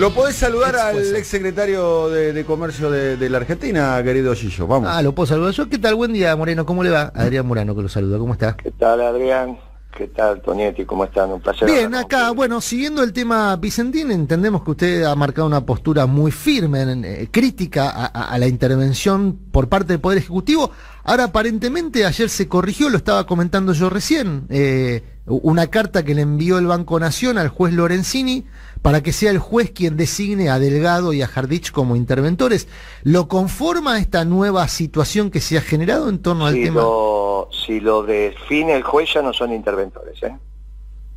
Lo podés saludar al ex secretario de, Comercio de, la Argentina, querido Gillo. Vamos. Ah, lo puedo saludar yo. ¿Qué tal? Buen día, Moreno. ¿Cómo le va? Adrián Morano, que lo saluda. ¿Cómo está? ¿Qué tal, Adrián? ¿Qué tal, Tonietti? ¿Cómo están? Un placer. Bien, acá, bueno, siguiendo el tema Vicentín, entendemos que usted ha marcado una postura muy firme, eh, crítica a, la intervención por parte del Poder Ejecutivo. Ahora, aparentemente, ayer se corrigió, lo estaba comentando yo recién, eh, una carta que le envió el Banco Nación al juez Lorenzini para que sea el juez quien designe a Delgado y a Jardich como interventores. ¿Lo conforma esta nueva situación que se ha generado en torno al tema? si lo define el juez ya no son interventores, ¿eh?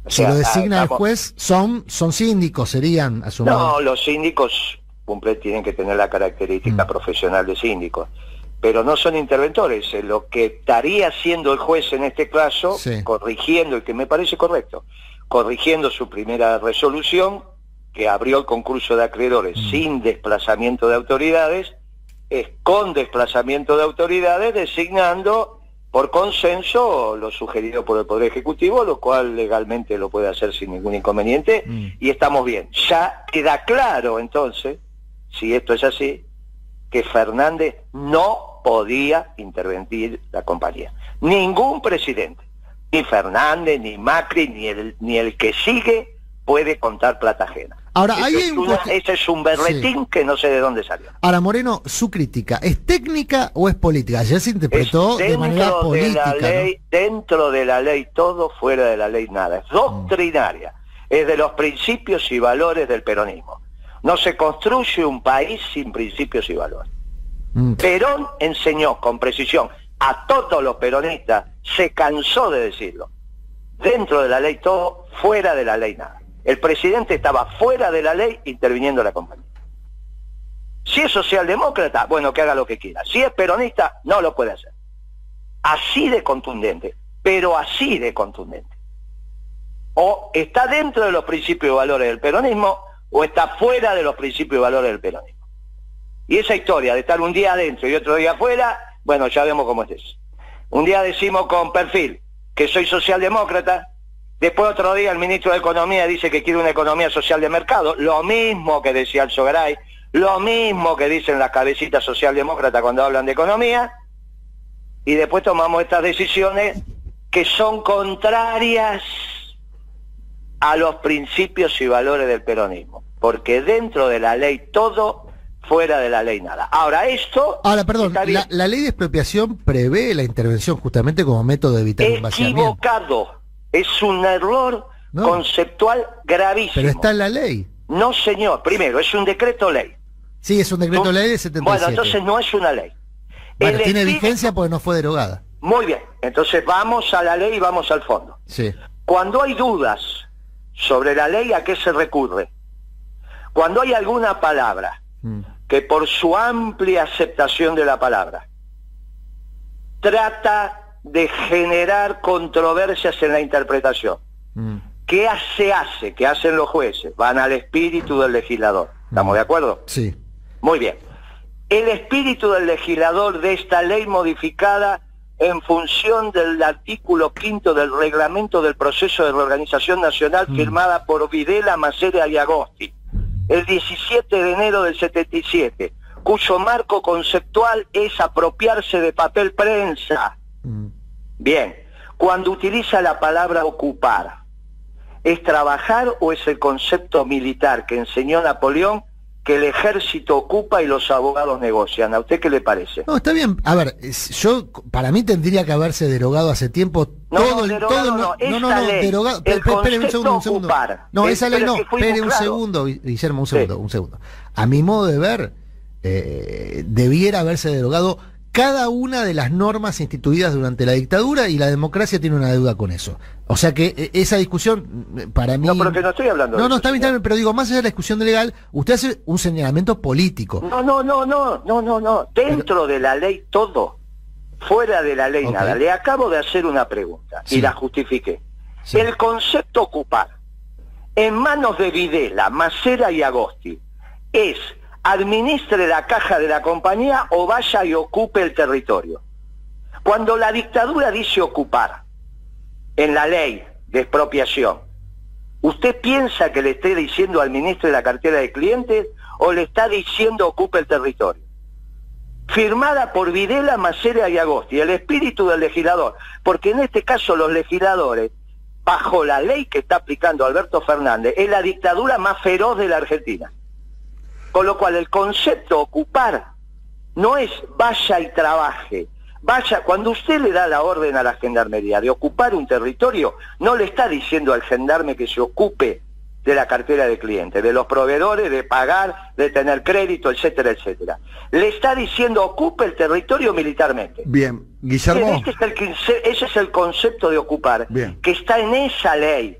si lo designa el juez, son, son síndicos, serían asumidos. No, los síndicos cumple, tienen que tener la característica mm. profesional de síndicos, pero no son interventores. Lo que estaría haciendo el juez en este caso, corrigiendo, el que me parece correcto, corrigiendo su primera resolución, que abrió el concurso de acreedores mm. sin desplazamiento de autoridades, es con desplazamiento de autoridades designando por consenso lo sugerido por el Poder Ejecutivo, lo cual legalmente lo puede hacer sin ningún inconveniente, mm. y estamos bien. Ya queda claro entonces, si esto es así, que Fernández no podía intervenir la compañía. Ningún presidente, ni Fernández, ni Macri, ni el, ni el que sigue, puede contar plata ajena. Ahora, hay ese es un berretín que no sé de dónde salió. Ahora, Moreno, su crítica, ¿es técnica o es política? Ayer se interpretó de manera política. Dentro de la ley todo, fuera de la ley nada. Es doctrinaria. Es de los principios y valores del peronismo. No se construye un país sin principios y valores. Mm. Perón enseñó con precisión a todos los peronistas, se cansó de decirlo. Dentro de la ley todo, fuera de la ley nada. El presidente estaba fuera de la ley interviniendo la compañía. Si es socialdemócrata, bueno, que haga lo que quiera. Si es peronista, no lo puede hacer. Así de contundente, pero así de contundente. O está dentro de los principios y valores del peronismo o está fuera de los principios y valores del peronismo. Y esa historia de estar un día adentro y otro día afuera, bueno, ya vemos cómo es eso. Un día decimos con perfil que soy socialdemócrata, Después otro día el ministro de Economía dice que quiere una economía social de mercado, lo mismo que decía el Sogaray, lo mismo que dicen las cabecitas socialdemócratas cuando hablan de economía, y después tomamos estas decisiones que son contrarias a los principios y valores del peronismo, porque dentro de la ley todo, fuera de la ley nada. Ahora esto... Ahora, perdón, la, ley de expropiación prevé la intervención justamente como método de evitar un Equivocado es un error conceptual gravísimo. Pero está en la ley. No, señor. Primero, es un decreto ley. Sí, es un decreto ley de 77. Bueno, entonces no es una ley. Bueno, tiene vigencia porque no fue derogada. Muy bien. Entonces vamos a la ley y vamos al fondo. Sí. Cuando hay dudas sobre la ley, ¿a qué se recurre? Cuando hay alguna palabra mm. que por su amplia aceptación de la palabra trata de generar controversias en la interpretación. Mm. ¿Qué se hace? ¿Qué hacen los jueces? Van al espíritu del legislador. ¿Estamos mm. de acuerdo? Sí. Muy bien. El espíritu del legislador de esta ley modificada en función del artículo quinto del reglamento del proceso de reorganización nacional mm. firmada por Videla, Macera y Agosti, el 17 de enero del 77, cuyo marco conceptual es apropiarse de papel prensa, Bien, cuando utiliza la palabra ocupar, ¿es trabajar o es el concepto militar que enseñó Napoleón que el ejército ocupa y los abogados negocian. ¿A usted qué le parece? No, está bien. A ver, yo para mí tendría que haberse derogado hace tiempo no, todo no, todo no, no, no, no, no derogado. Espere un segundo, un segundo. No, esa ley no. Espere un segundo, Guillermo, un segundo, un segundo. A mi modo de ver, eh, debiera haberse derogado cada una de las normas instituidas durante la dictadura y la democracia tiene una deuda con eso. O sea que eh, esa discusión, mm, para mí... No, pero que no estoy hablando No, no, está bien, pero digo, más allá de la discusión de legal, usted hace un señalamiento político. No, no, no, no, no, no, no. Dentro de la ley todo, fuera de la ley nada. Le acabo de hacer una pregunta y la justifiqué. El concepto ocupar, en manos de Videla, Macera y Agosti, es administre la caja de la compañía o vaya y ocupe el territorio. Cuando la dictadura dice ocupar en la ley de expropiación, ¿Usted piensa que le esté diciendo al ministro de la cartera de clientes o le está diciendo ocupe el territorio? Firmada por Videla, Macera y Agosti, el espíritu del legislador, porque en este caso los legisladores, bajo la ley que está aplicando Alberto Fernández, es la dictadura más feroz de la Argentina. Con lo cual el concepto ocupar no es vaya y trabaje, Vaya, cuando usted le da la orden a la gendarmería de ocupar un territorio, no le está diciendo al gendarme que se ocupe de la cartera de clientes, de los proveedores, de pagar, de tener crédito, etcétera, etcétera. Le está diciendo ocupe el territorio militarmente. Bien, Guillermo. Este es el, ese es el concepto de ocupar, que está en esa ley.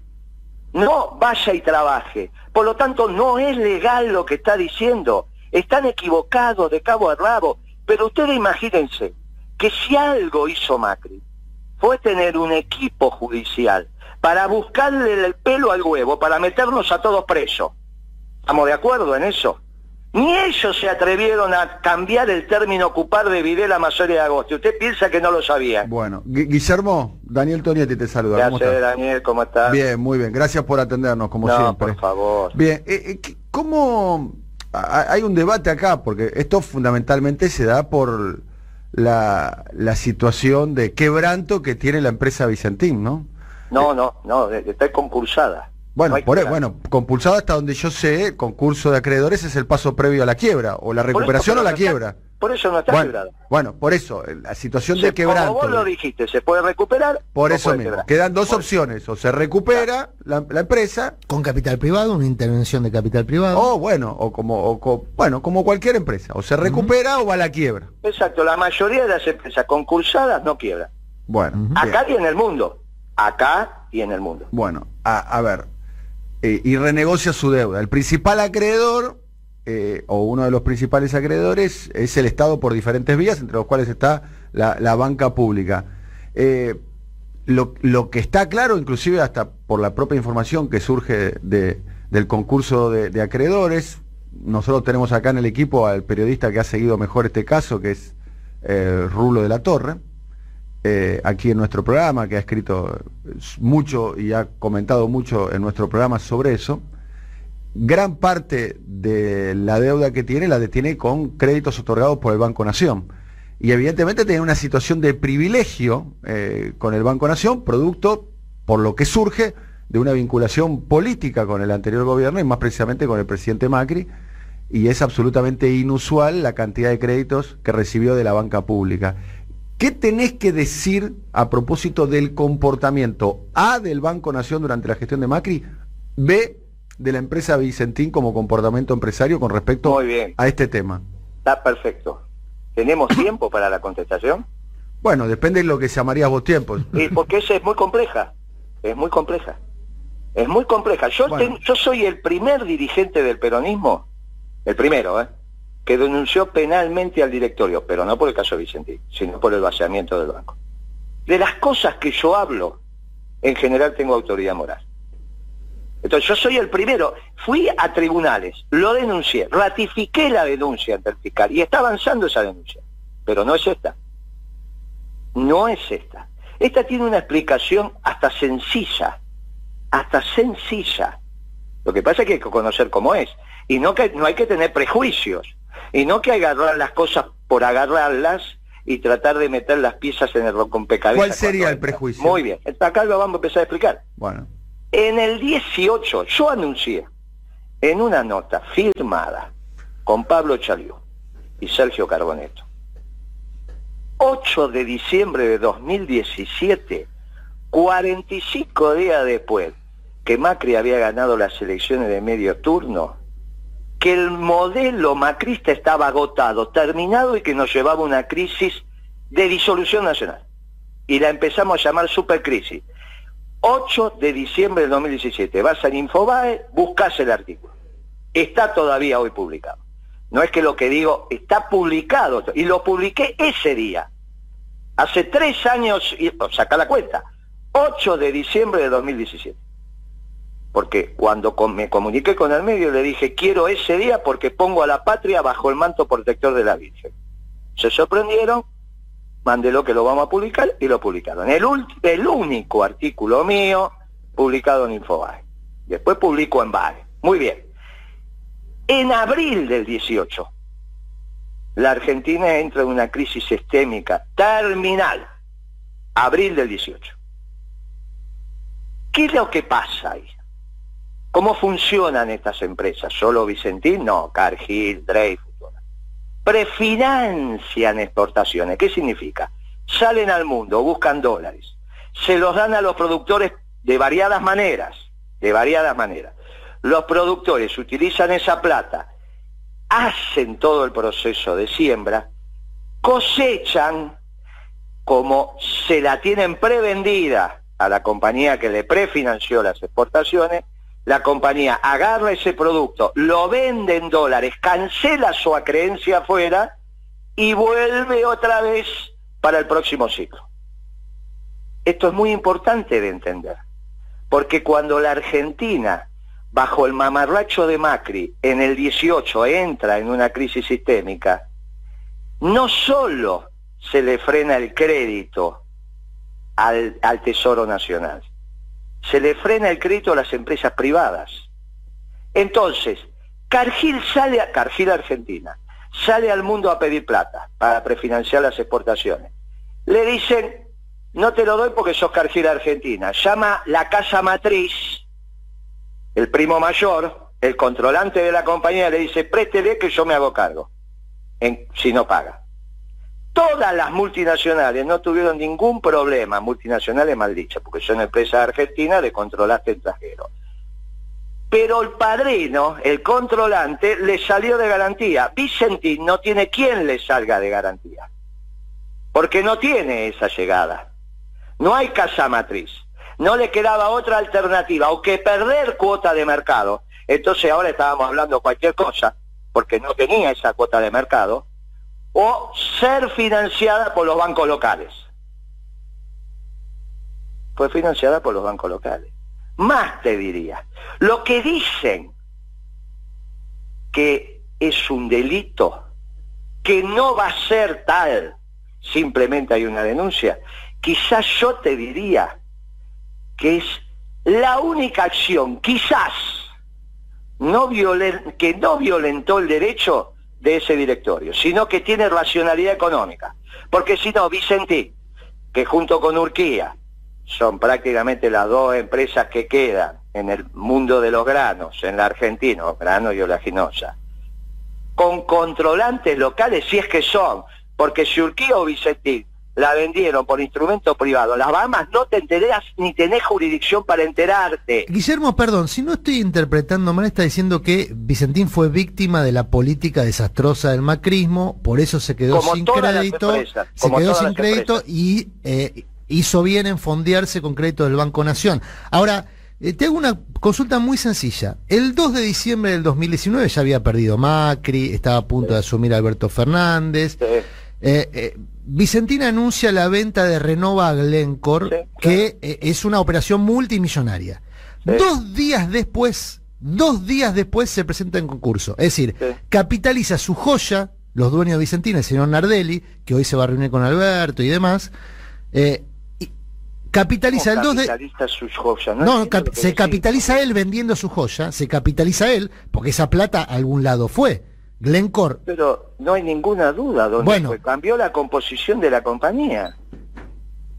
No vaya y trabaje. Por lo tanto, no es legal lo que está diciendo. Están equivocados de cabo a rabo. Pero ustedes imagínense, que si algo hizo Macri fue tener un equipo judicial para buscarle el pelo al huevo, para meternos a todos presos. ¿Estamos de acuerdo en eso? Ni ellos se atrevieron a cambiar el término ocupar de Videla Masoria de Agosto. ¿Usted piensa que no lo sabía? Bueno, Guillermo, Daniel Tonietti te saluda. Gracias, Daniel, ¿cómo estás? Bien, muy bien. Gracias por atendernos, como siempre. por favor. Bien, eh, eh, ¿cómo...? Hay un debate acá, porque esto fundamentalmente se da por la, la situación de quebranto que tiene la empresa Vicentín, ¿no? No, no, no, está concursada. Bueno, por, e, bueno, compulsada hasta donde yo sé, concurso de acreedores es el paso previo a la quiebra, o la recuperación o la quiebra. por eso no está bueno, Bueno, por eso, la situación de quebranto. Como vos lo dijiste, se puede recuperar. Por eso mismo, quedan dos opciones, o se recupera la, empresa. Con capital privado, una intervención de capital privado. O bueno, o como, bueno, como cualquier empresa, o se recupera o va a la quiebra. Exacto, la mayoría de las empresas concursadas no quiebran. Bueno. Acá y en el mundo. Acá y en el mundo. Bueno, a ver, eh, y renegocia su deuda. El principal acreedor, eh, o uno de los principales acreedores, es el Estado por diferentes vías, entre los cuales está la, banca pública. Eh, lo, que está claro, inclusive hasta por la propia información que surge del concurso de, acreedores, nosotros tenemos acá en el equipo al periodista que ha seguido mejor este caso, que es Rulo de la Torre, eh, aquí en nuestro programa, que ha escrito mucho y ha comentado mucho en nuestro programa sobre eso, gran parte de la deuda que tiene la detiene con créditos otorgados por el Banco Nación. Y evidentemente tiene una situación de privilegio eh, con el Banco Nación, producto por lo que surge de una vinculación política con el anterior gobierno y más precisamente con el presidente Macri, y es absolutamente inusual la cantidad de créditos que recibió de la banca pública. ¿Qué tenés que decir a propósito del comportamiento A del Banco Nación durante la gestión de Macri, B de la empresa Vicentín como comportamiento empresario con respecto a este tema? Está perfecto. ¿Tenemos tiempo para la contestación? Bueno, depende de lo que llamarías vos tiempo. porque esa es muy compleja, es muy compleja. Es muy compleja. Yo, yo soy el primer dirigente del peronismo, el primero, ¿eh? Que denunció penalmente al directorio, pero no por el caso de Vicentín, sino por el vaciamiento del banco. De las cosas que yo hablo, en general tengo autoridad moral. Entonces yo soy el primero, fui a tribunales, lo denuncié, ratifiqué la denuncia ante el fiscal y está avanzando esa denuncia, pero no es esta. No es esta. Esta tiene una explicación hasta sencilla, hasta sencilla. Lo que pasa es que hay que conocer cómo es. Y no, no hay que tener prejuicios. Y no que agarrar las cosas por agarrarlas y tratar de meter las piezas en el rompecabezas. ¿Cuál sería el prejuicio? Muy bien, acá lo vamos a empezar a explicar. Bueno. En el 18 yo anuncié en una nota firmada con Pablo Chaliú y Sergio Carboneto, 8 de diciembre de 2017, 45 días después que Macri había ganado las elecciones de medio turno, que el modelo macrista estaba agotado, terminado y que nos llevaba a una crisis de disolución nacional. Y la empezamos a llamar supercrisis. 8 de diciembre del 2017. Vas al Infobae, buscas el artículo. Está todavía hoy publicado. No es que lo que digo, está publicado. Y lo publiqué ese día. Hace tres años, y, saca la cuenta. 8 de diciembre de 2017 porque cuando me comuniqué con el medio le dije, quiero ese día porque pongo a la patria bajo el manto protector de la Virgen. Se sorprendieron, mandé lo que lo vamos a publicar y lo publicaron. El, el único artículo mío publicado en Infobae. Después publicó en Vale. Muy bien. En abril del 18, la Argentina entra en una crisis sistémica terminal. Abril del 18. ¿Qué es lo que pasa ahí? ¿Cómo funcionan estas empresas? ¿Solo Vicentín? No, Cargill, Dreyfus. Prefinancian exportaciones. ¿Qué significa? Salen al mundo, buscan dólares. Se los dan a los productores de variadas maneras. De variadas maneras. Los productores utilizan esa plata, hacen todo el proceso de siembra, cosechan como se la tienen prevendida a la compañía que le prefinanció las exportaciones, la compañía agarra ese producto, lo vende en dólares, cancela su acreencia afuera y vuelve otra vez para el próximo ciclo. Esto es muy importante de entender, porque cuando la Argentina, bajo el mamarracho de Macri, en el 18 entra en una crisis sistémica, no solo se le frena el crédito al, al Tesoro Nacional, se le frena el crédito a las empresas privadas. Entonces, Cargill sale a Cargill Argentina, sale al mundo a pedir plata para prefinanciar las exportaciones. Le dicen, no te lo doy porque sos Cargill Argentina. Llama la casa matriz, el primo mayor, el controlante de la compañía, le dice, préstele que yo me hago cargo, si no paga. Todas las multinacionales no tuvieron ningún problema, multinacionales mal dichas, porque son empresas argentinas de controlaste extranjero. Pero el padrino, el controlante, le salió de garantía. Vicentín no tiene quien le salga de garantía, porque no tiene esa llegada. No hay casa matriz. No le quedaba otra alternativa, o que perder cuota de mercado. Entonces ahora estábamos hablando cualquier cosa, porque no tenía esa cuota de mercado o ser financiada por los bancos locales. Fue financiada por los bancos locales. Más te diría, lo que dicen que es un delito, que no va a ser tal, simplemente hay una denuncia, quizás yo te diría que es la única acción, quizás, que no violentó el derecho de ese directorio, sino que tiene racionalidad económica. Porque si no, Vicentí, que junto con Urquía son prácticamente las dos empresas que quedan en el mundo de los granos, en la Argentina, grano y oleaginosa, con controlantes locales, si es que son, porque si Urquía o Vicentí la vendieron por instrumento privado. Las Bahamas no te enteras ni tenés jurisdicción para enterarte. Guillermo, perdón, si no estoy interpretando mal, está diciendo que Vicentín fue víctima de la política desastrosa del macrismo, por eso se quedó sin crédito, se quedó sin crédito y eh, hizo bien en fondearse con crédito del Banco Nación. Ahora, eh, te hago una consulta muy sencilla. El 2 de diciembre del 2019 ya había perdido Macri, estaba a punto de asumir Alberto Fernández. Eh, Vicentina anuncia la venta de Renova a Glencore, que eh, es una operación multimillonaria. Dos días después, dos días después se presenta en concurso. Es decir, capitaliza su joya, los dueños de Vicentina, el señor Nardelli, que hoy se va a reunir con Alberto y demás. Eh, capitaliza el 2 de... no, se capitaliza él vendiendo su joya, se capitaliza él, porque esa plata a algún lado fue. Glencore. Pero no hay ninguna duda donde Cambió la composición de la compañía.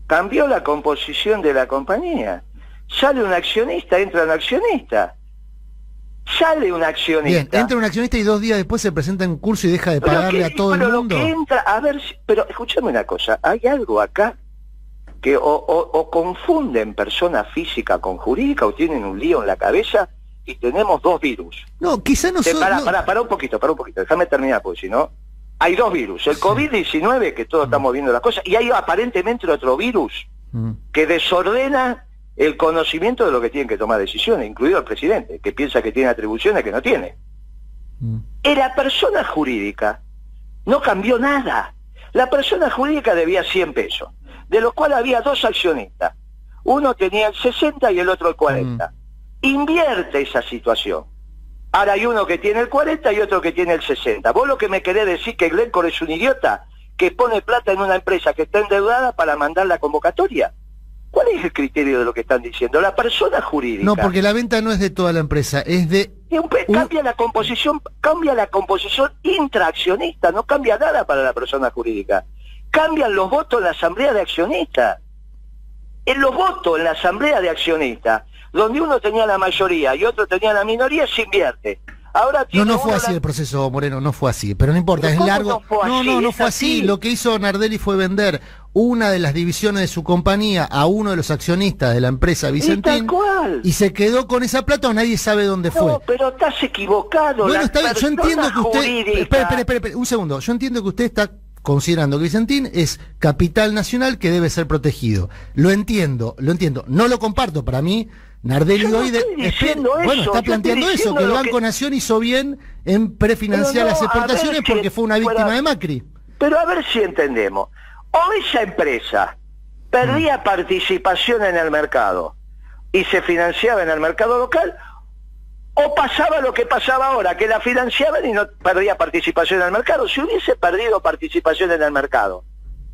Cambió la composición de la compañía. Sale un accionista, entra un accionista. Sale un accionista. Bien, entra un accionista y dos días después se presenta en curso y deja de pagarle a todo el mundo. entra, a ver, pero escúchame una cosa, hay algo acá que o confunden persona física con jurídica o tienen un lío en la cabeza y tenemos dos virus. No, quizá no son... Para, para, un poquito, para un poquito, déjame terminar, porque si no... Hay dos virus, el COVID-19, que todos mm. estamos viendo las cosas, y hay aparentemente otro virus mm. que desordena el conocimiento de lo que tienen que tomar decisiones, incluido el presidente, que piensa que tiene atribuciones que no tiene. Mm. La persona jurídica no cambió nada. La persona jurídica debía 100 pesos, de los cuales había dos accionistas. Uno tenía el 60 y el otro el 40 invierte esa situación. Ahora hay uno que tiene el 40 y otro que tiene el 60. ¿Vos lo que me querés decir que Glencore es un idiota que pone plata en una empresa que está endeudada para mandar la convocatoria? ¿Cuál es el criterio de lo que están diciendo? La persona jurídica. No, porque la venta no es de toda la empresa, es de... Cambia la composición, cambia la composición intraaccionista, no cambia nada para la persona jurídica. Cambian los votos en la asamblea de accionistas. En los votos en la asamblea de accionistas, donde uno tenía la mayoría y otro tenía la minoría, se invierte. Ahora no, no fue así el proceso, Moreno, no fue así. Pero no importa, es largo. No, no, no, fue así. Lo que hizo Nardelli fue vender una de las divisiones de su compañía a uno de los accionistas de la empresa Vicentín. ¿Y, se quedó con esa plata o nadie sabe dónde fue. No, pero estás equivocado. Bueno, está bien. Yo entiendo que usted. Espera, espera, espera, un segundo. Yo entiendo que usted está considerando que Vicentín es capital nacional que debe ser protegido. Lo entiendo, lo entiendo. No lo comparto. Para mí, Nardelli hoy bueno, está planteando eso, que el Banco Nación hizo bien en prefinanciar las exportaciones porque fue una víctima de Macri. Pero a ver si entendemos. O esa empresa perdía mm. participación en el mercado y se financiaba en el mercado local, o pasaba lo que pasaba ahora, que la financiaban y no perdía participación en el mercado. Si hubiese perdido participación en el mercado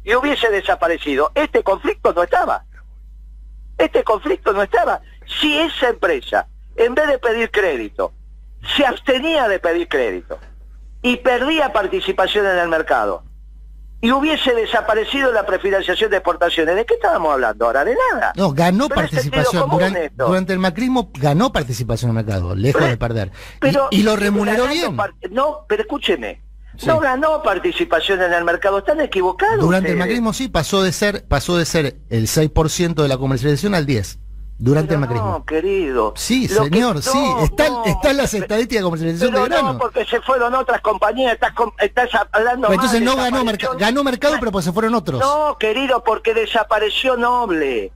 y hubiese desaparecido, este conflicto no estaba. Este conflicto no estaba si esa empresa, en vez de pedir crédito, se abstenía de pedir crédito y perdía participación en el mercado y hubiese desaparecido la prefinanciación de exportaciones, ¿de qué estábamos hablando ahora? De nada. No, ganó participación. Durante, el macrismo ganó participación en el mercado, lejos de perder. y, lo remuneró bien. No, pero escúcheme. No ganó participación en el mercado, están equivocados. Durante el macrismo sí, pasó de ser pasó de ser el 6% de la comercialización al 10 durante el macrismo. No, querido. Sí, señor, sí. Están, están las estadísticas de comercialización de grano. No, porque se fueron otras compañías, estás, estás hablando pero Entonces no ganó, mercado ganó mercado, pero pues se fueron otros. No, querido, porque desapareció Noble.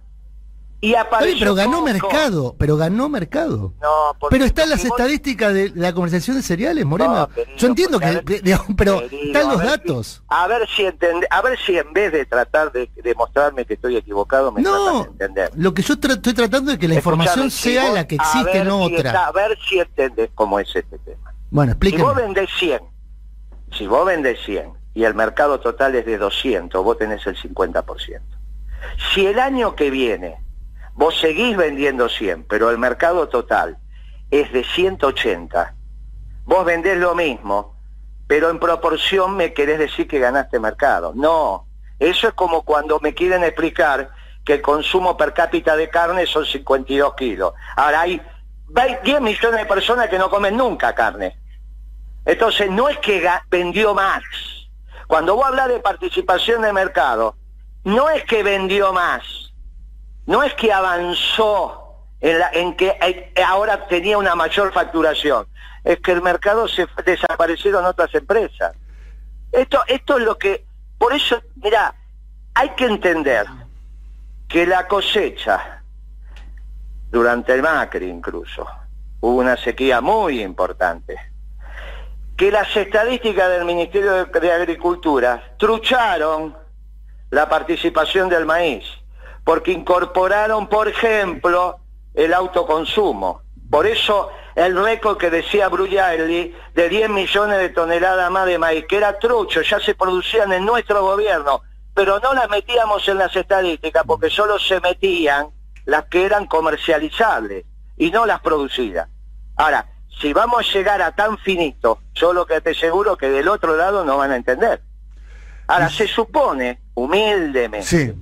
Y apareció pero ganó mercado, pero ganó mercado. No, pero están las estadísticas de la comercialización de cereales, Moreno. Yo entiendo que, pero están los datos. a ver si entende, a ver si en vez de tratar de demostrarme que estoy equivocado, me no, de entender. Lo que yo estoy tratando es que la información sea la que existe, no otra. a ver si entendés cómo es este tema. Bueno, explíqueme. Si vos vendés 100, si vos vendés 100 y el mercado total es de 200, vos tenés el 50%. Si el año que viene Vos seguís vendiendo 100, pero el mercado total es de 180. Vos vendés lo mismo, pero en proporción me querés decir que ganaste mercado. No, eso es como cuando me quieren explicar que el consumo per cápita de carne son 52 kilos. Ahora hay 10 millones de personas que no comen nunca carne. Entonces no es que vendió más. Cuando vos hablas de participación de mercado, no es que vendió más no es que avanzó en, que eh, ahora tenía una mayor facturación, es que el mercado se desaparecieron otras empresas. Esto, esto es lo que, por eso, mira, hay que entender que la cosecha, durante el Macri incluso, hubo una sequía muy importante, que las estadísticas del Ministerio de Agricultura trucharon la participación del maíz porque incorporaron, por ejemplo, el autoconsumo. Por eso el récord que decía Bruglielli de 10 millones de toneladas más de maíz, que era trucho, ya se producían en nuestro gobierno, pero no las metíamos en las estadísticas porque solo se metían las que eran comercializables y no las producidas. Ahora, si vamos a llegar a tan finito, yo lo que te aseguro que del otro lado no van a entender. Ahora, se supone, humildemente,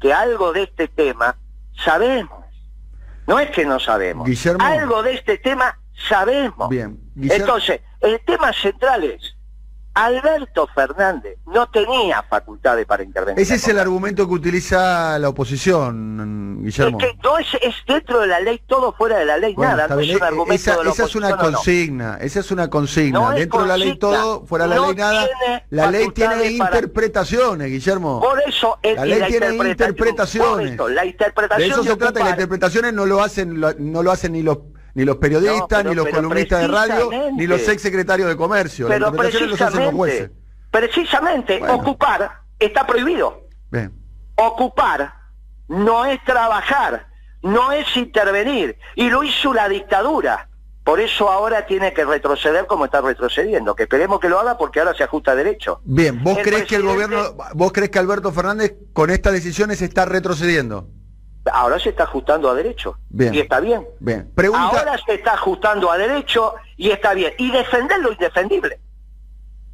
que algo de este tema sabemos. No es que no sabemos. Algo de este tema sabemos. Bien. Entonces, el tema central es Alberto Fernández no tenía facultades para intervenir. Ese es el argumento que utiliza la oposición, Guillermo. Es que no es, dentro de la ley, todo fuera de la ley, nada. No es un argumento esa, esa es una consigna, esa es una consigna. dentro de la ley todo, fuera de la ley nada. La ley tiene interpretaciones, Guillermo. Por eso es la ley tiene interpretaciones. la interpretación de eso se trata, las interpretaciones no lo hacen, no lo hacen ni los ni los periodistas, ni los columnistas de radio, ni los ex secretarios de comercio. Pero precisamente, precisamente ocupar está prohibido. Ocupar no es trabajar, no es intervenir. Y lo hizo la dictadura. Por eso ahora tiene que retroceder como está retrocediendo, que esperemos que lo haga porque ahora se ajusta derecho. Bien, ¿vos crees que el gobierno, vos crees que Alberto Fernández con estas decisiones está retrocediendo? Ahora se está ajustando a derecho. Bien. Y está bien. Bien. Pregunta. Ahora se está ajustando a derecho y está bien. Y defender lo indefendible.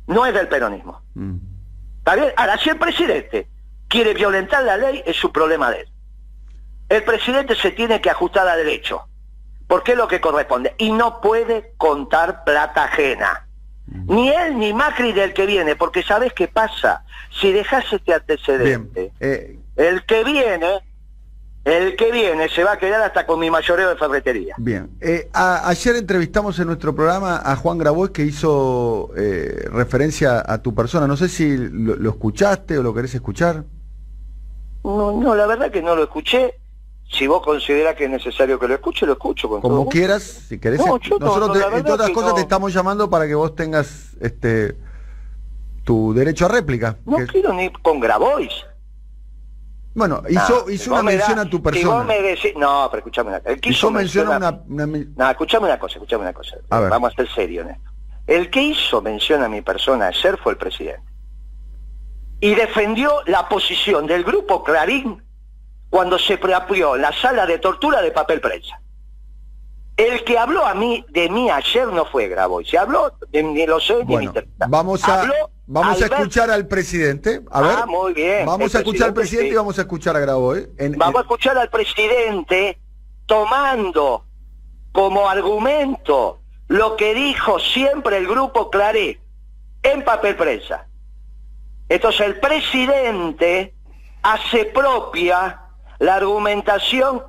No es del peronismo. Mm. ¿Está bien? Ahora, si el presidente quiere violentar la ley, es su problema de él. El presidente se tiene que ajustar a derecho, porque es lo que corresponde. Y no puede contar plata ajena. Ni él ni Macri del que viene, porque ¿sabes qué pasa? Si dejas este antecedente. Eh, el que viene, el que viene se va a quedar hasta con mi mayoreo de ferretería. Bien, Eh, a- ayer entrevistamos en nuestro programa a Juan Grabois que hizo eh, referencia a tu persona. No sé si lo, lo escuchaste o lo querés escuchar. No, no, la verdad que no lo escuché. Si vos considerás que es necesario que lo escuche, lo escucho con Como quieras, si querés. No, yo no, Nosotros, no, te- entre otras cosas, no. te estamos llamando para que vos tengas este tu derecho a réplica. No que- quiero ni con Grabois. Bueno, No, hizo, hizo una me mención da- a tu Si vos persona. me decís, no, pero escuchame una cosa. El que Hizo mención a una, una- No, escuchame una cosa, escuchame una cosa. A ver. Vamos a ser serios en esto. El que hizo mención a mi persona ayer fue el presidente. Y defendió la posición del grupo Clarín cuando se preapió la sala de tortura de papel prensa. El que habló a mí de mí ayer no fue Grabois, se habló de ni lo sé ni Bueno, interesa. vamos a Habló vamos a escuchar al presidente. A ver. Ah, muy bien. Vamos El a escuchar al presidente, sí. y vamos a escuchar a Grabois. En- Vamos a escuchar al presidente tomando como argumento lo que dijo siempre el grupo Claré en papel prensa. Entonces el presidente hace propia la argumentación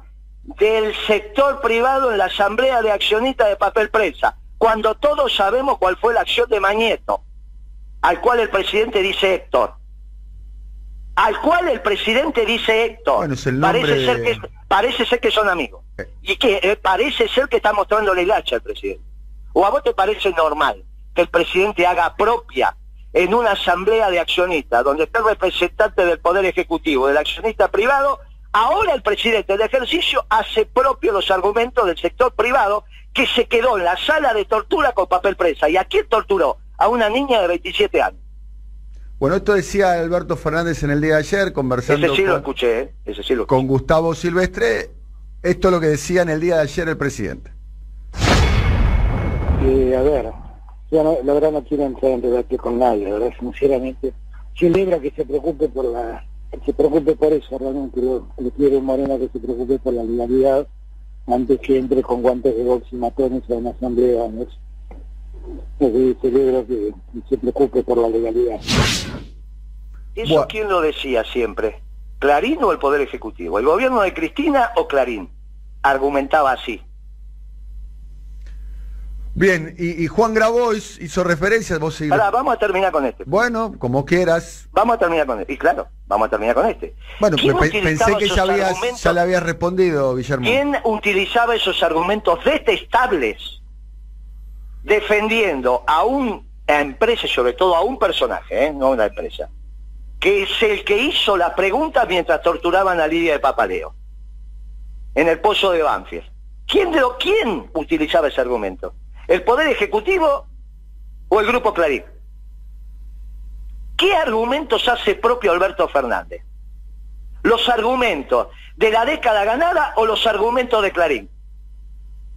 del sector privado en la Asamblea de Accionistas de Papel Prensa, cuando todos sabemos cuál fue la acción de Mañeto, al cual el presidente dice Héctor. Al cual el presidente dice Héctor. Bueno, es el nombre parece, ser que, parece ser que son amigos. Eh. Y que eh, parece ser que está mostrando la hilacha al presidente. ¿O a vos te parece normal que el presidente haga propia en una asamblea de accionistas, donde está el representante del Poder Ejecutivo, del accionista privado, ahora el presidente de ejercicio hace propio los argumentos del sector privado que se quedó en la sala de tortura con papel prensa. ¿Y a quién torturó? A una niña de 27 años. Bueno, esto decía Alberto Fernández en el día de ayer, conversando Ese sí lo con, escuché, ¿eh? Ese sí lo escuché. con Gustavo Silvestre. Esto es lo que decía en el día de ayer el presidente. Eh, a ver, yo no- la verdad no quiero entrar en debate con nadie, la verdad, sinceramente. Celebra que se preocupe por la, que se preocupe por eso, realmente lo, le quiero a Morena que se preocupe por la legalidad antes que entre con guantes de box y matones a una asamblea. ¿no? Así celebro que, se preocupe por la legalidad. ¿Eso quién lo decía siempre? ¿Clarín o el Poder Ejecutivo? ¿El gobierno de Cristina o Clarín? Argumentaba así. Bien, y, y Juan Grabois hizo referencias, vos seguís- Ahora, vamos a terminar con este. Bueno, como quieras. Vamos a terminar con este. Y claro, vamos a terminar con este. Bueno, ¿Quién pe- pensé que ya, habías, ya le habías respondido, Guillermo. ¿Quién utilizaba esos argumentos detestables defendiendo a una empresa, sobre todo a un personaje, ¿eh? no una empresa, que es el que hizo la pregunta mientras torturaban a Lidia de Papaleo en el pozo de Banfield? ¿Quién, de lo, ¿Quién utilizaba ese argumento? ¿El Poder Ejecutivo o el Grupo Clarín? ¿Qué argumentos hace propio Alberto Fernández? ¿Los argumentos de la década ganada o los argumentos de Clarín?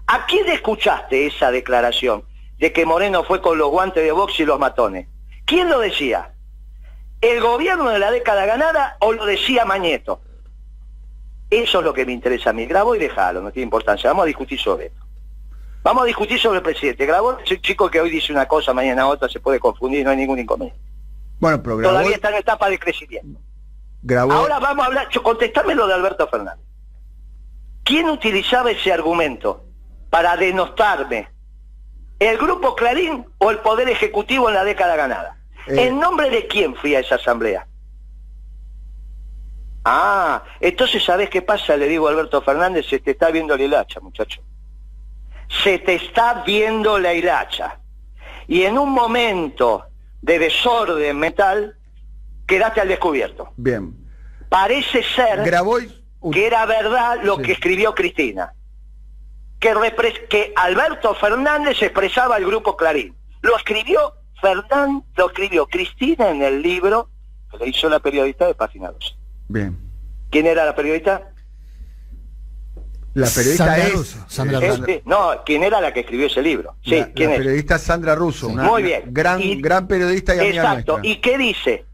¿A quién escuchaste esa declaración de que Moreno fue con los guantes de box y los matones? ¿Quién lo decía? ¿El gobierno de la década ganada o lo decía Mañeto? Eso es lo que me interesa a mí. Grabo y déjalo, no tiene importancia. Vamos a discutir sobre esto. Vamos a discutir sobre el presidente. Grabó es un chico que hoy dice una cosa, mañana otra, se puede confundir, no hay ningún inconveniente. Bueno, pero Grabois, Todavía está en etapa de crecimiento. Grabois- Ahora vamos a hablar, contestame lo de Alberto Fernández. ¿Quién utilizaba ese argumento para denostarme? ¿El Grupo Clarín o el Poder Ejecutivo en la década ganada? Eh. ¿En nombre de quién fui a esa asamblea? Ah, entonces ¿sabés qué pasa? Le digo a Alberto Fernández, se te está viendo la hilacha, muchacho. Se te está viendo la hilacha. Y en un momento de desorden mental, quedaste al descubierto. Bien. Parece ser Grabois, que era verdad lo Sí. que escribió Cristina. Que, Alberto Fernández expresaba el grupo Clarín. Lo escribió Fernán, lo escribió Cristina en el libro que le hizo la periodista de Página 12. bien. ¿Quién era la periodista? La periodista Sandra es. Russo, Sandra Russo. Este, no, ¿quién era la que escribió ese libro? Sí, la, ¿quién la es? periodista Sandra Russo, una Muy bien. gran, Y- gran periodista y amiga Exacto. nuestra. ¿Y qué dice?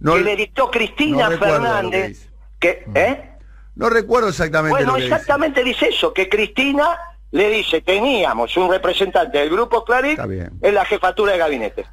No- que le dictó Cristina no que Fernández. Que, ¿eh? No recuerdo exactamente Bueno, lo que dice. exactamente dice. eso, que Cristina le dice, teníamos un representante del grupo Clarín en la jefatura de gabinete.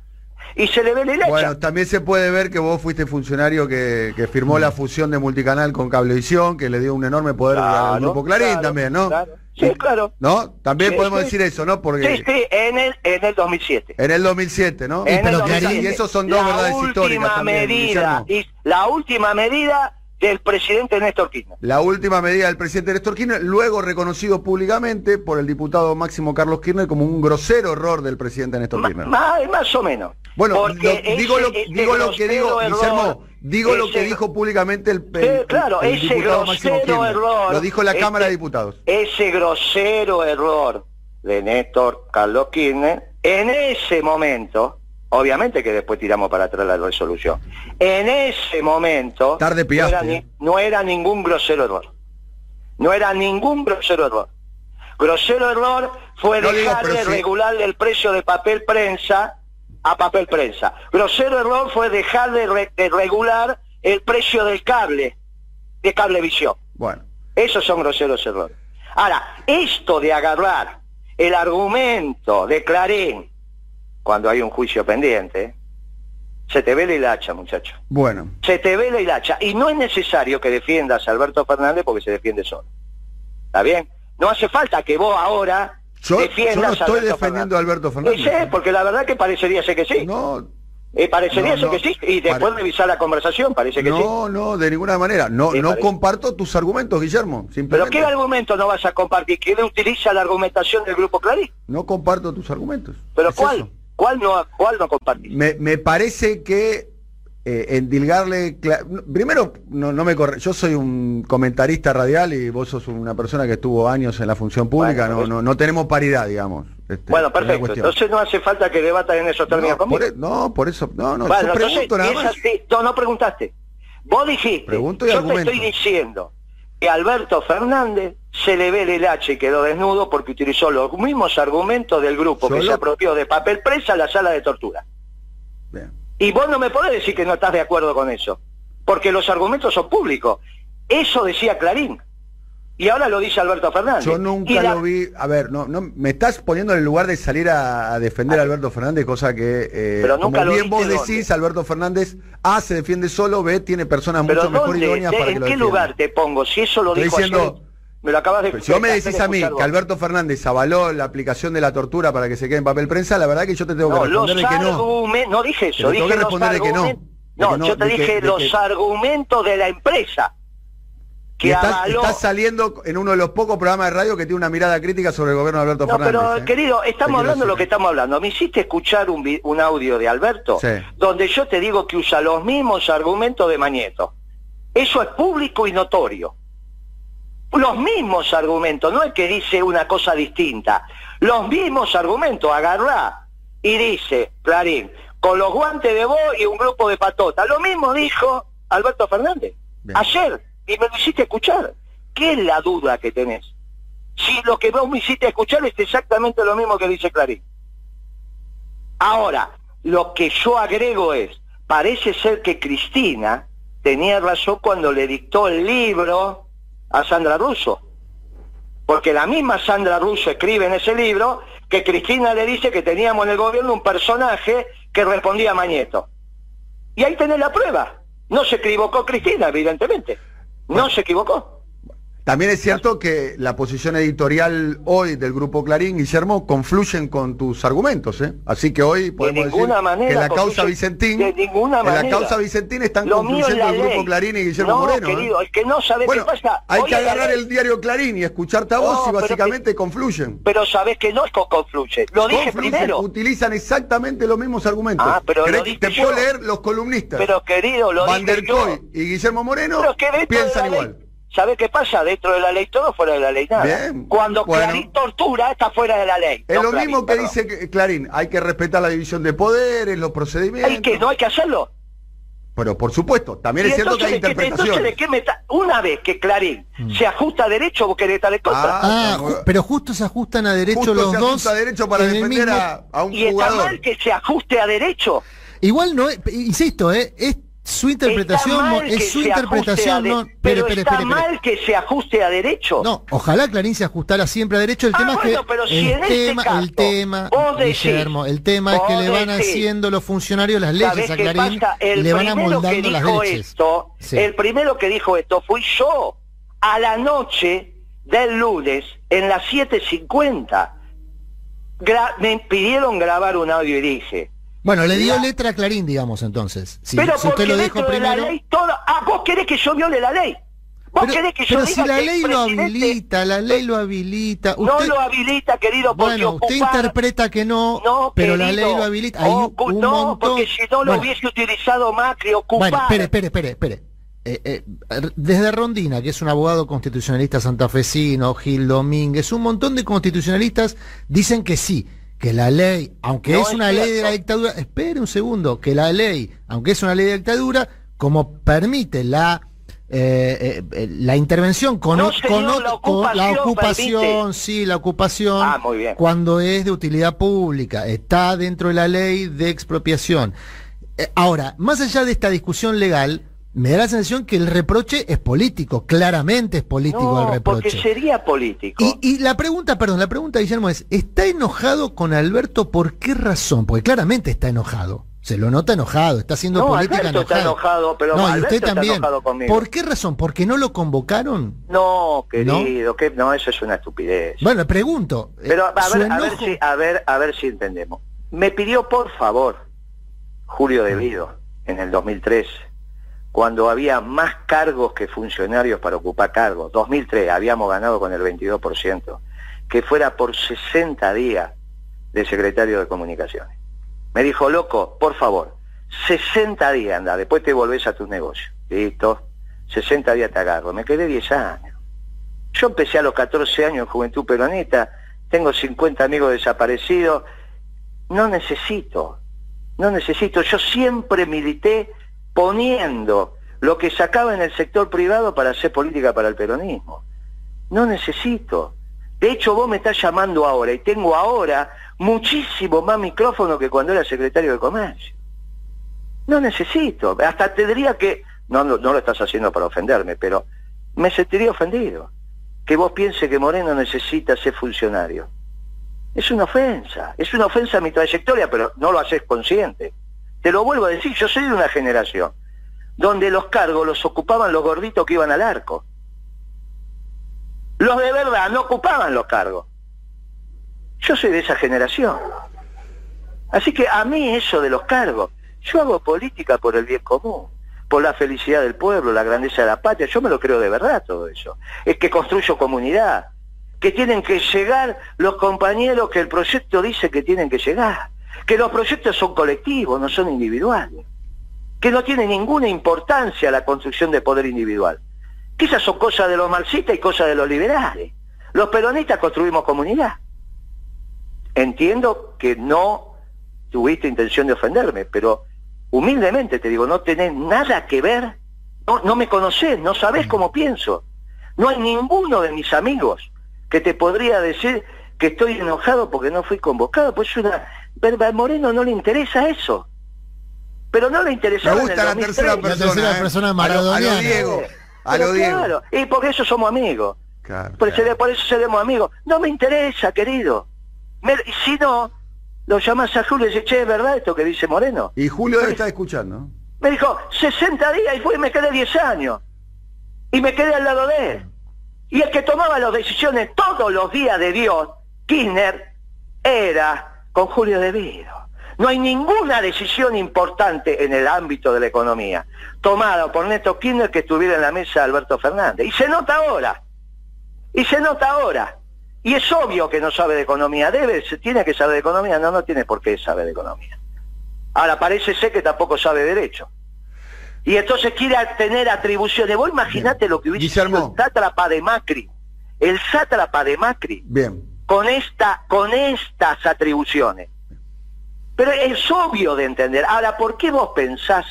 Y se le ve la. Bueno, también se puede ver que vos fuiste funcionario que, que firmó la fusión de multicanal con Cablevisión, que le dio un enorme poder al grupo Clarín claro, también, ¿no? claro. Sí, claro. ¿No? También Sí, podemos sí. decir eso, ¿no? Porque Sí, sí, en el, en el 2007. en el 2007, ¿no? En pero el Clarín- 2007. y esos son dos la verdades última históricas también, medida, Guillermo. y la última medida del presidente Néstor Kirchner. La última medida del presidente Néstor Kirchner, luego reconocido públicamente por el diputado Máximo Carlos Kirchner como un grosero error del presidente Néstor Ma- Kirchner. más, más o menos. Bueno, lo- digo, lo, digo que digo, grosero Guillermo, error, digo lo que dijo públicamente el, el- claro, el ese diputado Máximo grosero Kirchner. error. Lo dijo la Cámara de Diputados. Ese grosero error de Néstor Carlos Kirchner, en ese momento, obviamente que después tiramos para atrás la resolución, en ese momento Tarde no, era ni- eh. no era ningún grosero error. No era ningún grosero error. Grosero error fue No digo, dejar pero de sí. regular el precio de papel prensa a papel prensa. Grosero error fue dejar de, re- de regular el precio del cable, de cablevisión. Bueno, Esos son groseros errores. Ahora, esto de agarrar el argumento de Clarín cuando hay un juicio pendiente, se te ve la hilacha, muchacho. bueno. Se te ve la hilacha. Y no es necesario que defiendas a Alberto Fernández porque se defiende solo. ¿Está bien? No hace falta que vos ahora Yo, yo defiendas no a estoy Alberto defendiendo a Alberto Fernández. Y sé, porque la verdad que parecería ser que sí. No, Eh, parecería No, no. que sí. Y después Pare- revisar la conversación, parece que sí. no, no, de ninguna manera. No, Sí, no parece. comparto tus argumentos, Guillermo. Pero. ¿qué argumento no vas a compartir? ¿Quién utiliza la argumentación del Grupo Clarín? No comparto tus argumentos. ¿Pero cuál? eso. ¿Cuál no, cuál no compartís? Me, me parece que eh, endilgarle... Primero, no, no me corre... Yo soy un comentarista radial y vos sos una persona que estuvo años en la función pública. Bueno, no, pues- no, no tenemos paridad, digamos. este, Bueno, perfecto. Entonces no hace falta que debatan en esos términos no, conmigo. por, e- no, por eso... No, no, Bueno, yo entonces, pregunto nada más. así. No, no preguntaste. Vos dijiste, Pregunto y yo argumento. te estoy diciendo Alberto Fernández se le ve el H y quedó desnudo porque utilizó los mismos argumentos del grupo que se apropió de papel presa a la sala de tortura. Bien. Y vos no me podés decir que no estás de acuerdo con eso, porque los argumentos son públicos. Eso decía Clarín. Y ahora lo dice Alberto Fernández. Yo nunca la- lo vi. A ver, no, no, me estás poniendo en el lugar de salir a, a defender a Alberto Fernández, cosa que, eh, Pero nunca como lo bien vos dónde. decís, Alberto Fernández A se defiende solo, B tiene personas Pero mucho mejor idóneas ¿De- para que ¿En lo qué defiendan. lugar te pongo? Si eso lo Estoy dijo diciendo- ayer, me lo acabas de si vos me de decís a mí que. Alberto Fernández avaló la aplicación de la tortura para que se quede en papel prensa, la verdad que yo te tengo No, que los responder de que no. no dije eso, tengo dije que los responder de que no. No, que yo te que- dije los que- argumentos de la empresa que estás, avaló. estás saliendo en uno de los pocos programas de radio que tiene una mirada crítica sobre el gobierno de Alberto No, Fernández. pero ¿eh? querido, estamos hablando de lo que estamos hablando. Me hiciste escuchar un, audio de Alberto Sí. donde yo te digo que usa los mismos argumentos de Mañeto. Eso es público y notorio. Los mismos argumentos, no es que dice una cosa distinta. Los mismos argumentos, agarrá y dice, Clarín, con los guantes de vos y un grupo de patota. Lo mismo dijo Alberto Fernández. Bien. Ayer, y me lo hiciste escuchar. ¿Qué es la duda que tenés? Si lo que vos me hiciste escuchar es exactamente lo mismo que dice Clarín. Ahora, lo que yo agrego es, parece ser que Cristina tenía razón cuando le dictó el libro a Sandra Russo. Porque la misma Sandra Russo escribe en ese libro que Cristina le dice que teníamos en el gobierno un personaje que respondía a Mañeto. Y ahí tenés la prueba. No se equivocó Cristina, evidentemente. No se equivocó. También es cierto que la posición editorial hoy del Grupo Clarín, Guillermo, confluyen con tus argumentos, ¿eh? Así que hoy podemos decir ninguna manera que en la causa Vicentín, de ninguna en la causa Vicentín están Lo es confluyendo la el Grupo. Clarín y Guillermo no, Moreno. ¿eh? que no sabe Bueno, qué pasa. hay hoy que es agarrar el diario Clarín y escucharte a vos No, y básicamente confluyen. Pero sabés que no es con confluye. Lo dije Confluyen, primero. utilizan exactamente los mismos argumentos. Ah, pero ¿Querés lo que dije te puedo yo. leer los columnistas. Pero querido, lo Van dije der. Koy y Guillermo Moreno Pero es que piensan de igual. ley, ¿Sabés qué pasa? Dentro de la ley todo, fuera de la ley nada. Bien, Cuando bueno. Clarín tortura, está fuera de la ley. Es No lo Clarín, mismo que perdón. dice Clarín, hay que respetar la división de poderes, los procedimientos. Hay que, no hay que hacerlo. Pero por supuesto, también Y es cierto que hay entonces, ¿de qué- interpretaciones. entonces, ¿de qué me está- Una vez que Clarín se ajusta a derecho, vos querés estar en contra. Ah, ju- pero justo se ajustan a derecho Justo los se dos. ajusta a derecho para defender mismo- a, a un y está jugador. mal que se ajuste a derecho. Igual no es, insisto, eh, es su interpretación, es su interpretación, de- no, pero espere, está mal que se ajuste a derecho. No, ojalá Clarín se ajustara siempre a derecho. El Ah, tema bueno, es que pero si el, este tema, caso el tema, decís- Guillermo, el tema es que le van decís- haciendo los funcionarios las leyes ¿Sabés a Clarín le van amoldando las leches. esto, Sí. el primero que dijo esto fui yo a la noche del lunes en las 7.50. Gra- me pidieron grabar un audio y dije, Bueno, le dio letra a Clarín, digamos, entonces. Si, pero si usted lo dijo de la primero. ley todo... Ah, vos querés que yo viole la ley. Vos Pero, querés que yo pero diga si la que ley lo habilita, la ley lo habilita. No lo habilita, querido, porque bueno, usted ocupar- interpreta que no, No, pero la ley lo habilita. Hay un, ocu- un no, montón- porque si no lo Bueno, hubiese utilizado Macri, ocupar. Bueno, espere, espere, espere, espere. Eh, eh, desde Rondina, que es un abogado constitucionalista santafesino, Gil Domínguez, un montón de constitucionalistas dicen que sí, que la ley, aunque No es es una ley de la dictadura, espere un segundo, que la ley, aunque es una ley de dictadura, como permite la eh, eh, eh, la intervención con, No, señor, con la ocupación sí, la ocupación, Ah, muy bien. cuando es de utilidad pública, está dentro de la ley de expropiación. Eh, ahora, más allá de esta discusión legal, me da la sensación que el reproche es político, claramente es político no, el porque reproche. sería político. Y, y la pregunta, perdón, la pregunta, Guillermo, es, ¿está enojado con Alberto por qué razón? Porque claramente está enojado. Se lo nota enojado, está haciendo No, política Alberto está enojado. enojado, pero no, y Alberto usted está también. enojado conmigo. ¿Por qué razón? ¿Porque no lo convocaron? No, querido, que no, eso es una estupidez. Bueno, le pregunto. eh, Pero a ver, a ver si, a ver, a ver si entendemos. Me pidió por favor Julio De Vido en el 2003, cuando había más cargos que funcionarios para ocupar cargos. 2003 habíamos ganado con el 22%, que fuera por 60 días de secretario de comunicaciones. Me dijo, loco, por favor, 60 días anda, después te volvés a tus negocios. Listo, 60 días te agarro. Me quedé 10 años. Yo empecé a los 14 años en Juventud Peronista, tengo 50 amigos desaparecidos, no necesito, no necesito, yo siempre milité poniendo lo que sacaba en el sector privado para hacer política para el peronismo. No necesito. De hecho, vos me estás llamando ahora y tengo ahora muchísimo más micrófono que cuando era secretario de Comercio. No necesito. Hasta tendría que... No, no, no lo estás haciendo para ofenderme, pero me sentiría ofendido. Que vos piense que Moreno necesita ser funcionario. Es una ofensa. Es una ofensa a mi trayectoria, pero no lo haces consciente. Te lo vuelvo a decir, yo soy de una generación donde los cargos los ocupaban los gorditos que iban al arco. Los de verdad no ocupaban los cargos. Yo soy de esa generación. Así que a mí eso de los cargos, yo hago política por el bien común, por la felicidad del pueblo, la grandeza de la patria, yo me lo creo de verdad todo eso. Es que construyo comunidad, que tienen que llegar los compañeros que el proyecto dice que tienen que llegar, que los proyectos son colectivos, no son individuales, que no tiene ninguna importancia la construcción de poder individual, que esas son cosas de los marxistas y cosas de los liberales. Los peronistas construimos comunidad. Entiendo que no tuviste intención de ofenderme, pero humildemente te digo, no tenés nada que ver, no, no me conocés, no sabés cómo pienso. No hay ninguno de mis amigos que te podría decir que estoy enojado porque no fui convocado, pues una... a Moreno no le interesa eso. Pero no le interesa Me gusta la tercera La persona. tercera ¿eh? persona a, lo, a lo maradoniana. Diego. A lo Diego. Claro, y por eso somos amigos. Claro, Por, claro. eso- por eso seremos amigos. No me interesa, querido. Me- si no, lo llamás a Julio y dices, che, ¿es verdad esto que dice Moreno? Y Julio debe estar escuchando. Me dijo, 60 días y fue y me quedé 10 años. Y me quedé al lado de él. Y el que tomaba las decisiones todos los días de Dios, Kirchner, era con Julio De Vido. No hay ninguna decisión importante en el ámbito de la economía tomada por Néstor Kirchner que estuviera en la mesa de Alberto Fernández. Y se nota ahora. Y se nota ahora. Y es obvio que no sabe de economía. Debe, se tiene que saber de economía. No, no tiene por qué saber de economía. Ahora parece ser que tampoco sabe derecho. Y entonces quiere tener atribuciones. Vos imaginate lo que hubiese Guillermo. sido el sátrapa de Macri. El sátrapa de Macri Bien. Con esta, con estas atribuciones. Pero es obvio de entender. Ahora, ¿por qué vos pensás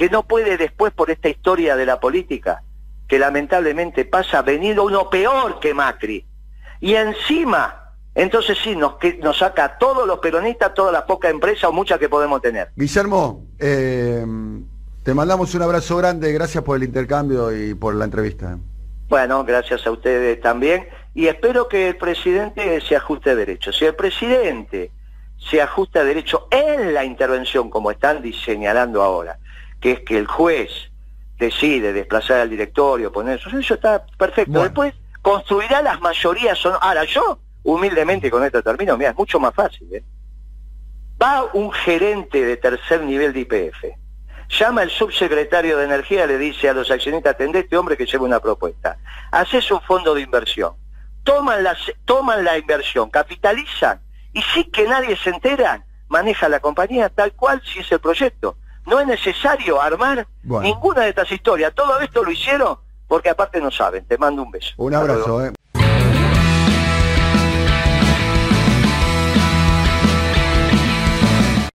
que no puede después por esta historia de la política, que lamentablemente pasa, venir uno peor que Macri. Y encima, entonces sí, nos, que, nos saca a todos los peronistas, toda la poca empresa o mucha que podemos tener. Guillermo, eh, te mandamos un abrazo grande, gracias por el intercambio y por la entrevista. Bueno, gracias a ustedes también. Y espero que el presidente se ajuste a derecho. Si el presidente se ajusta a derecho en la intervención, como están señalando ahora, que es que el juez decide desplazar al directorio, poner eso, eso está perfecto. Después construirá las mayorías. Ahora, yo, humildemente con esto termino, mira, es mucho más fácil. ¿eh? Va un gerente de tercer nivel de IPF, llama el subsecretario de Energía, le dice a los accionistas, atendé este hombre que lleva una propuesta. Haces un fondo de inversión. Toman la, toman la inversión, capitalizan y sí que nadie se entera, maneja la compañía tal cual si es el proyecto. No es necesario armar ninguna de estas historias. Todo esto lo hicieron porque aparte no saben. Te mando un beso. Un abrazo. Eh.